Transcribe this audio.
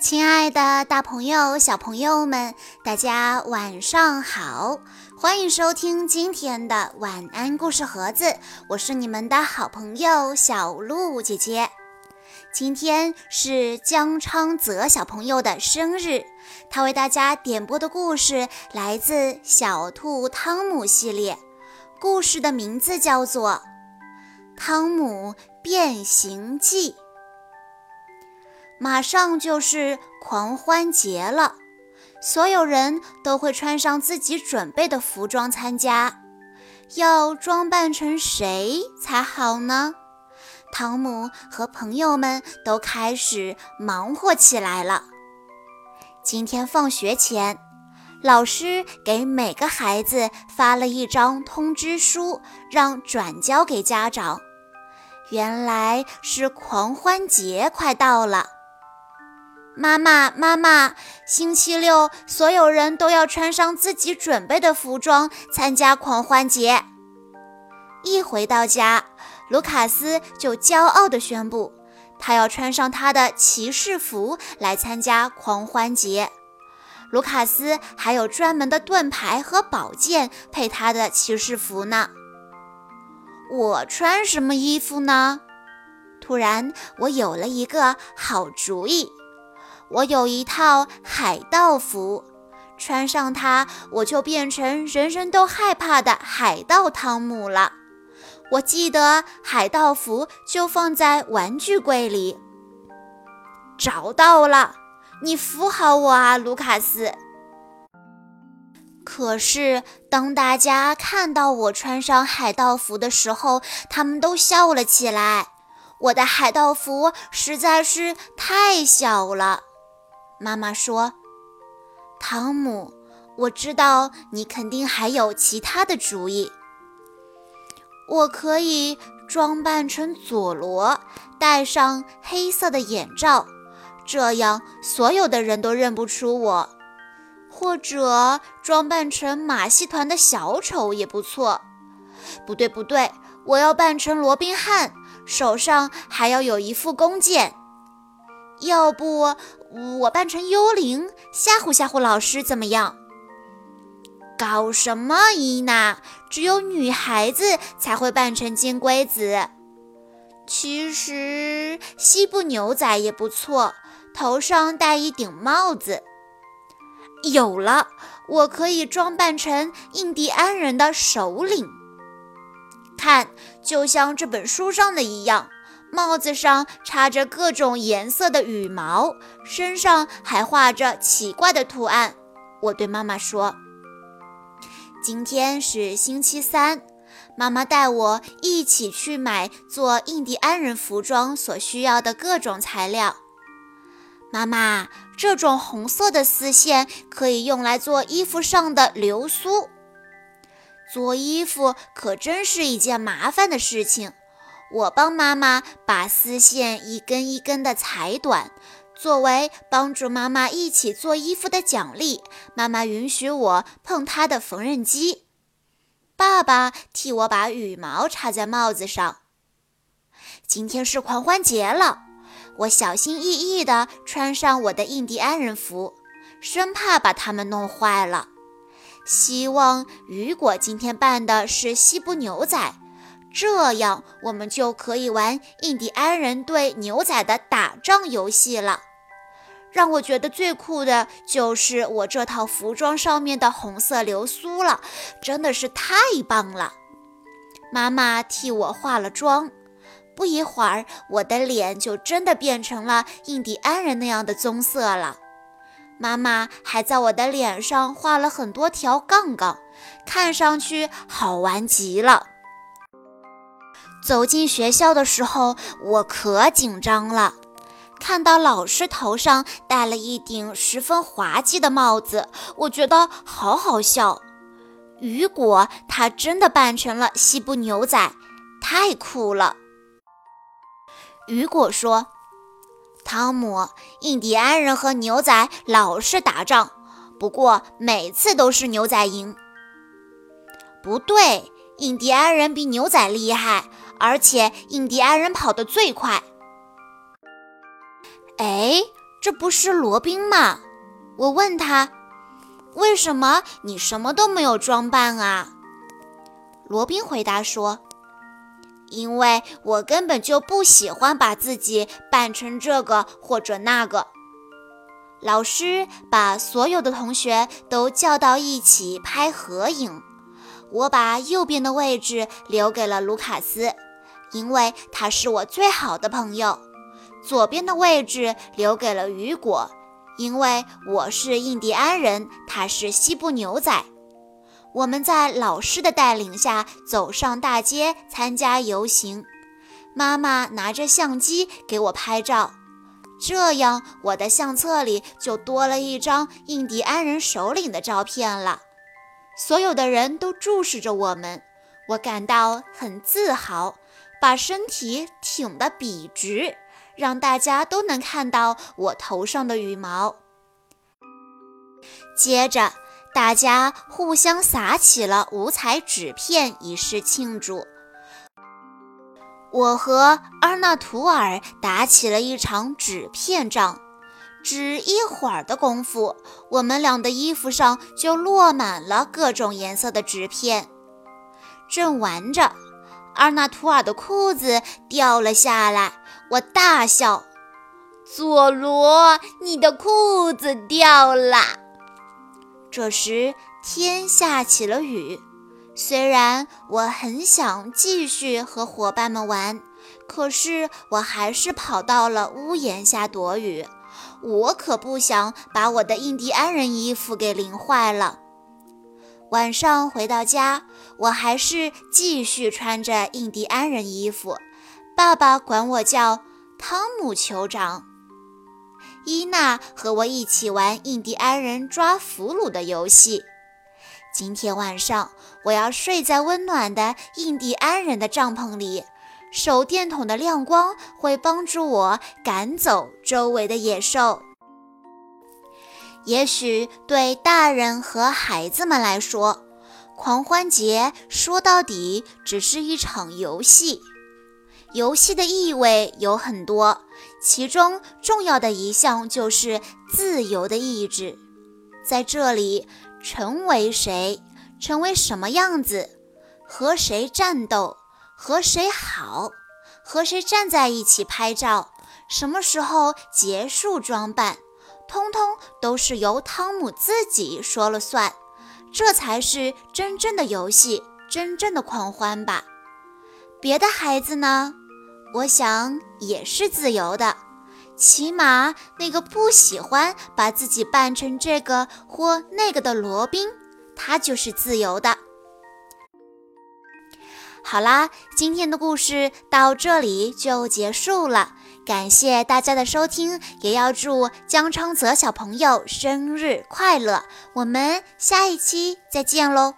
亲爱的，大朋友、小朋友们，大家晚上好！欢迎收听今天的晚安故事盒子，我是你们的好朋友小鹿姐姐。今天是江昌泽小朋友的生日，他为大家点播的故事来自《小兔汤姆》系列，故事的名字叫做《汤姆变形记》。马上就是狂欢节了，所有人都会穿上自己准备的服装参加。要装扮成谁才好呢？汤姆和朋友们都开始忙活起来了。今天放学前，老师给每个孩子发了一张通知书，让转交给家长。原来是狂欢节快到了。妈妈，妈妈，星期六所有人都要穿上自己准备的服装参加狂欢节。一回到家，卢卡斯就骄傲地宣布，他要穿上他的骑士服来参加狂欢节。卢卡斯还有专门的盾牌和宝剑配他的骑士服呢。我穿什么衣服呢？突然，我有了一个好主意。我有一套海盗服，穿上它，我就变成人人都害怕的海盗汤姆了。我记得海盗服就放在玩具柜里。找到了，你扶好我啊，卢卡斯。可是当大家看到我穿上海盗服的时候，他们都笑了起来。我的海盗服实在是太小了。妈妈说：“汤姆，我知道你肯定还有其他的主意。我可以装扮成佐罗，戴上黑色的眼罩，这样所有的人都认不出我。或者装扮成马戏团的小丑也不错。不对，不对，我要扮成罗宾汉，手上还要有一副弓箭。”要不我扮成幽灵吓唬吓唬老师怎么样？搞什么伊娜？只有女孩子才会扮成金龟子。其实西部牛仔也不错，头上戴一顶帽子。有了，我可以装扮成印第安人的首领。看，就像这本书上的一样。帽子上插着各种颜色的羽毛，身上还画着奇怪的图案。我对妈妈说：“今天是星期三，妈妈带我一起去买做印第安人服装所需要的各种材料。妈妈，这种红色的丝线可以用来做衣服上的流苏。做衣服可真是一件麻烦的事情。”我帮妈妈把丝线一根一根的裁短，作为帮助妈妈一起做衣服的奖励。妈妈允许我碰她的缝纫机。爸爸替我把羽毛插在帽子上。今天是狂欢节了，我小心翼翼地穿上我的印第安人服，生怕把它们弄坏了。希望雨果今天扮的是西部牛仔。这样，我们就可以玩印第安人对牛仔的打仗游戏了。让我觉得最酷的就是我这套服装上面的红色流苏了，真的是太棒了。妈妈替我化了妆，不一会儿，我的脸就真的变成了印第安人那样的棕色了。妈妈还在我的脸上画了很多条杠杠，看上去好玩极了。走进学校的时候，我可紧张了。看到老师头上戴了一顶十分滑稽的帽子，我觉得好好笑。雨果他真的扮成了西部牛仔，太酷了。雨果说：“汤姆，印第安人和牛仔老是打仗，不过每次都是牛仔赢。”不对，印第安人比牛仔厉害。而且印第安人跑得最快。哎，这不是罗宾吗？我问他：“为什么你什么都没有装扮啊？”罗宾回答说：“因为我根本就不喜欢把自己扮成这个或者那个。”老师把所有的同学都叫到一起拍合影，我把右边的位置留给了卢卡斯，因为他是我最好的朋友；左边的位置留给了雨果，因为我是印第安人，他是西部牛仔。我们在老师的带领下走上大街参加游行，妈妈拿着相机给我拍照。这样，我的相册里就多了一张印第安人首领的照片了。所有的人都注视着我们，我感到很自豪，把身体挺得笔直，让大家都能看到我头上的羽毛。接着，大家互相撒起了五彩纸片，以示庆祝。我和阿纳图尔打起了一场纸片仗，只一会儿的功夫，我们俩的衣服上就落满了各种颜色的纸片。正玩着，阿纳图尔的裤子掉了下来，我大笑：“佐罗，你的裤子掉了！”这时，天下起了雨。虽然我很想继续和伙伴们玩，可是我还是跑到了屋檐下躲雨。我可不想把我的印第安人衣服给淋坏了。晚上回到家，我还是继续穿着印第安人衣服。爸爸管我叫汤姆酋长。伊娜和我一起玩印第安人抓俘虏的游戏。今天晚上我要睡在温暖的印第安人的帐篷里，手电筒的亮光会帮助我赶走周围的野兽。也许对大人和孩子们来说，狂欢节说到底只是一场游戏。游戏的意味有很多，其中重要的一项就是自由的意志。在这里。成为谁？成为什么样子？和谁战斗？和谁好？和谁站在一起拍照？什么时候结束装扮？通通都是由汤姆自己说了算。这才是真正的游戏，真正的狂欢吧。别的孩子呢？我想也是自由的。起码那个不喜欢把自己扮成这个或那个的罗宾，他就是自由的。好啦，今天的故事到这里就结束了，感谢大家的收听，也要祝江昌泽小朋友生日快乐！我们下一期再见喽。